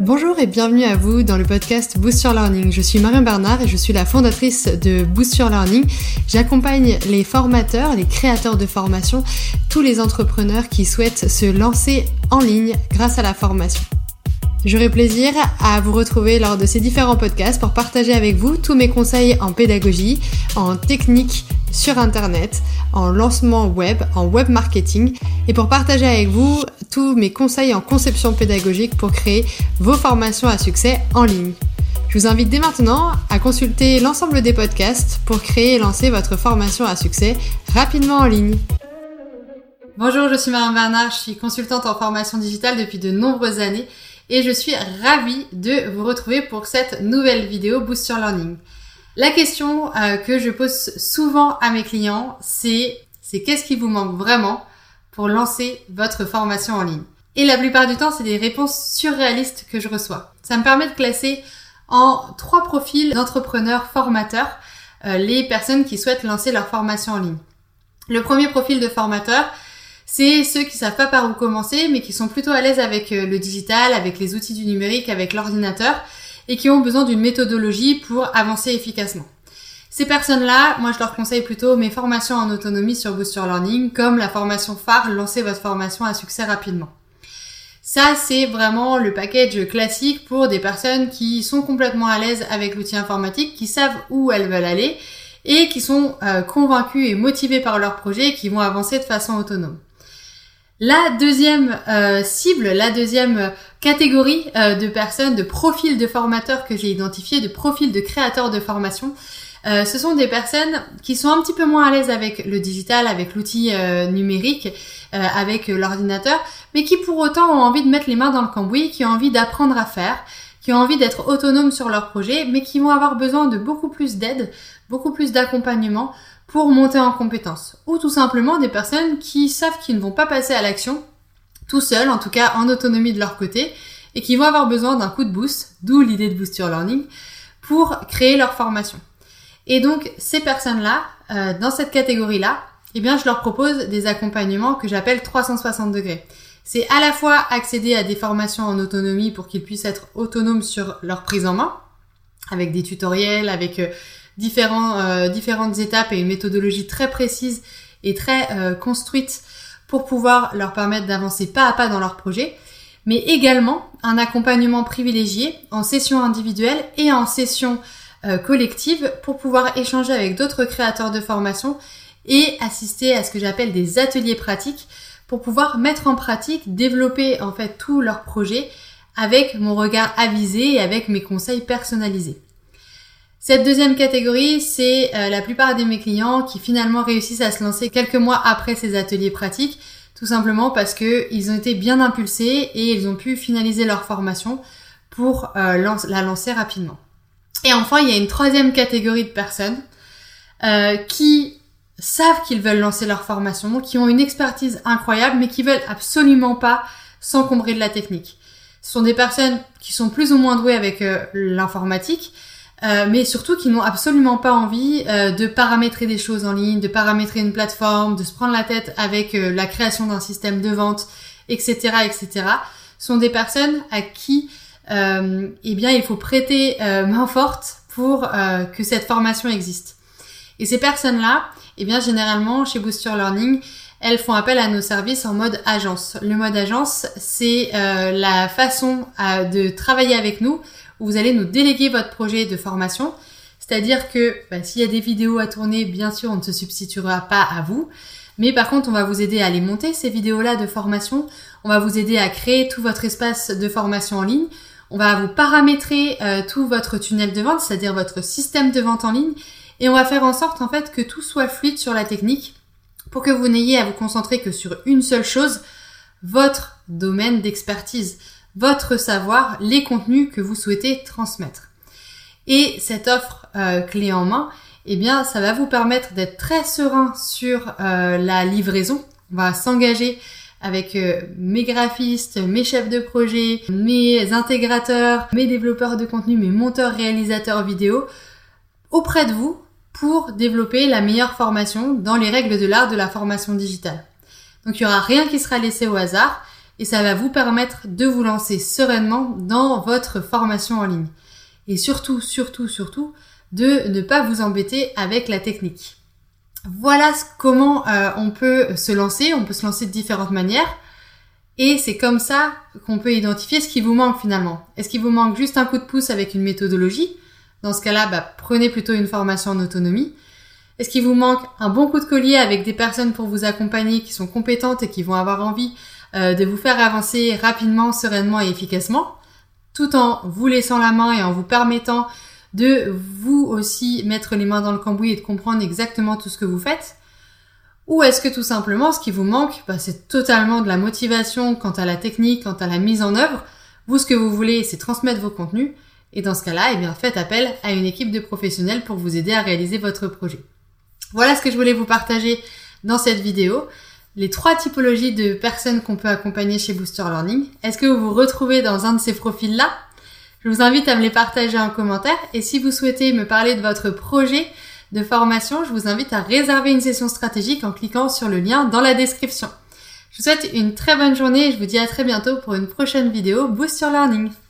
Bonjour et bienvenue à vous dans le podcast Boost Your Learning. Je suis Marion Bernard et je suis la fondatrice de Boost Your Learning. J'accompagne les formateurs, les créateurs de formation, tous les entrepreneurs qui souhaitent se lancer en ligne grâce à la formation. J'aurai plaisir à vous retrouver lors de ces différents podcasts pour partager avec vous tous mes conseils en pédagogie, en technique sur Internet, en lancement web, en web marketing et pour partager avec vous tous mes conseils en conception pédagogique pour créer vos formations à succès en ligne. Je vous invite dès maintenant à consulter l'ensemble des podcasts pour créer et lancer votre formation à succès rapidement en ligne. Bonjour, je suis Marianne Bernard, je suis consultante en formation digitale depuis de nombreuses années et je suis ravie de vous retrouver pour cette nouvelle vidéo Boost Your Learning. La question euh, que je pose souvent à mes clients, c'est c'est qu'est-ce qui vous manque vraiment pour lancer votre formation en ligne? Et la plupart du temps, c'est des réponses surréalistes que je reçois. Ça me permet de classer en trois profils d'entrepreneurs formateurs euh, les personnes qui souhaitent lancer leur formation en ligne. Le premier profil de formateur, c'est ceux qui savent pas par où commencer, mais qui sont plutôt à l'aise avec euh, le digital, avec les outils du numérique, avec l'ordinateur, et qui ont besoin d'une méthodologie pour avancer efficacement. Ces personnes-là, moi je leur conseille plutôt mes formations en autonomie sur Booster Learning, comme la formation phare, lancer votre formation à succès rapidement. Ça, c'est vraiment le package classique pour des personnes qui sont complètement à l'aise avec l'outil informatique, qui savent où elles veulent aller et qui sont euh, convaincus et motivés par leur projet et qui vont avancer de façon autonome. La deuxième euh, cible, la deuxième catégorie euh, de personnes, de profils de formateurs que j'ai identifiés, de profils de créateurs de formation, euh, ce sont des personnes qui sont un petit peu moins à l'aise avec le digital, avec l'outil numérique, avec l'ordinateur, mais qui pour autant ont envie de mettre les mains dans le cambouis, qui ont envie d'apprendre à faire, qui ont envie d'être autonomes sur leur projet, mais qui vont avoir besoin de beaucoup plus d'aide, beaucoup plus d'accompagnement pour monter en compétences. Ou tout simplement des personnes qui savent qu'ils ne vont pas passer à l'action tout seuls, en tout cas en autonomie de leur côté, et qui vont avoir besoin d'un coup de boost, d'où l'idée de Boost Learning, pour créer leur formation. Et donc ces personnes-là, euh, dans cette catégorie-là, eh bien je leur propose des accompagnements que j'appelle 360 degrés. C'est à la fois accéder à des formations en autonomie pour qu'ils puissent être autonomes sur leur prise en main, avec des tutoriels, avec euh, euh, différentes étapes et une méthodologie très précise et très euh, construite pour pouvoir leur permettre d'avancer pas à pas dans leur projet, mais également un accompagnement privilégié en session individuelle et en session collective pour pouvoir échanger avec d'autres créateurs de formation et assister à ce que j'appelle des ateliers pratiques pour pouvoir mettre en pratique, développer en fait tout leur projet avec mon regard avisé et avec mes conseils personnalisés. Cette deuxième catégorie, c'est euh, la plupart de mes clients qui finalement réussissent à se lancer quelques mois après ces ateliers pratiques, tout simplement parce qu'ils ont été bien impulsés et ils ont pu finaliser leur formation pour euh, la lancer rapidement. Et enfin, il y a une troisième catégorie de personnes euh, qui savent qu'ils veulent lancer leur formation, qui ont une expertise incroyable, mais qui veulent absolument pas s'encombrer de la technique. Ce sont des personnes qui sont plus ou moins douées avec l'informatique, euh, mais surtout qui n'ont absolument pas envie euh, de paramétrer des choses en ligne, de paramétrer une plateforme, de se prendre la tête avec euh, la création d'un système de vente, etc., etc. sont des personnes à qui, eh bien, il faut prêter main forte pour que cette formation existe. Et ces personnes-là, eh bien, généralement, chez Booster Learning, elles font appel à nos services en mode agence. Le mode agence, c'est la façon de travailler avec nous vous allez nous déléguer votre projet de formation. C'est-à-dire que bah, s'il y a des vidéos à tourner, bien sûr, on ne se substituera pas à vous. Mais par contre, on va vous aider à les monter, ces vidéos-là de formation. On va vous aider à créer tout votre espace de formation en ligne. On va vous paramétrer euh, tout votre tunnel de vente, c'est-à-dire votre système de vente en ligne. Et on va faire en sorte, en fait, que tout soit fluide sur la technique que vous n'ayez à vous concentrer que sur une seule chose, votre domaine d'expertise votre savoir, les contenus que vous souhaitez transmettre. Et cette offre euh, clé en main, eh bien, ça va vous permettre d'être très serein sur euh, la livraison. On va s'engager avec euh, mes graphistes, mes chefs de projet, mes intégrateurs, mes développeurs de contenu, mes monteurs, réalisateurs vidéo auprès de vous pour développer la meilleure formation dans les règles de l'art de la formation digitale. Donc il n'y aura rien qui sera laissé au hasard. et ça va vous permettre de vous lancer sereinement dans votre formation en ligne. Et surtout, surtout, surtout, de ne pas vous embêter avec la technique. Voilà comment euh, on peut se lancer. On peut se lancer de différentes manières. Et c'est comme ça qu'on peut identifier ce qui vous manque finalement. Est-ce qu'il vous manque juste un coup de pouce avec une méthodologie Dans ce cas-là, bah, prenez plutôt une formation en autonomie. Est-ce qu'il vous manque un bon coup de collier avec des personnes pour vous accompagner qui sont compétentes et qui vont avoir envie euh, de vous faire avancer rapidement, sereinement et efficacement, tout en vous laissant la main et en vous permettant de vous aussi mettre les mains dans le cambouis et de comprendre exactement tout ce que vous faites? Ou est-ce que tout simplement ce qui vous manque, bah, c'est totalement de la motivation quant à la technique, quant à la mise en œuvre? Vous, ce que vous voulez, c'est transmettre vos contenus. Et dans ce cas-là, eh bien, faites appel à une équipe de professionnels pour vous aider à réaliser votre projet. Voilà ce que je voulais vous partager dans cette vidéo les trois typologies de personnes qu'on peut accompagner chez Booster Learning. Est-ce que vous vous retrouvez dans un de ces profils-là? Je vous invite à me les partager en commentaire et si vous souhaitez me parler de votre projet de formation, je vous invite à réserver une session stratégique en cliquant sur le lien dans la description. Je vous souhaite une très bonne journée et je vous dis à très bientôt pour une prochaine vidéo Booster Learning.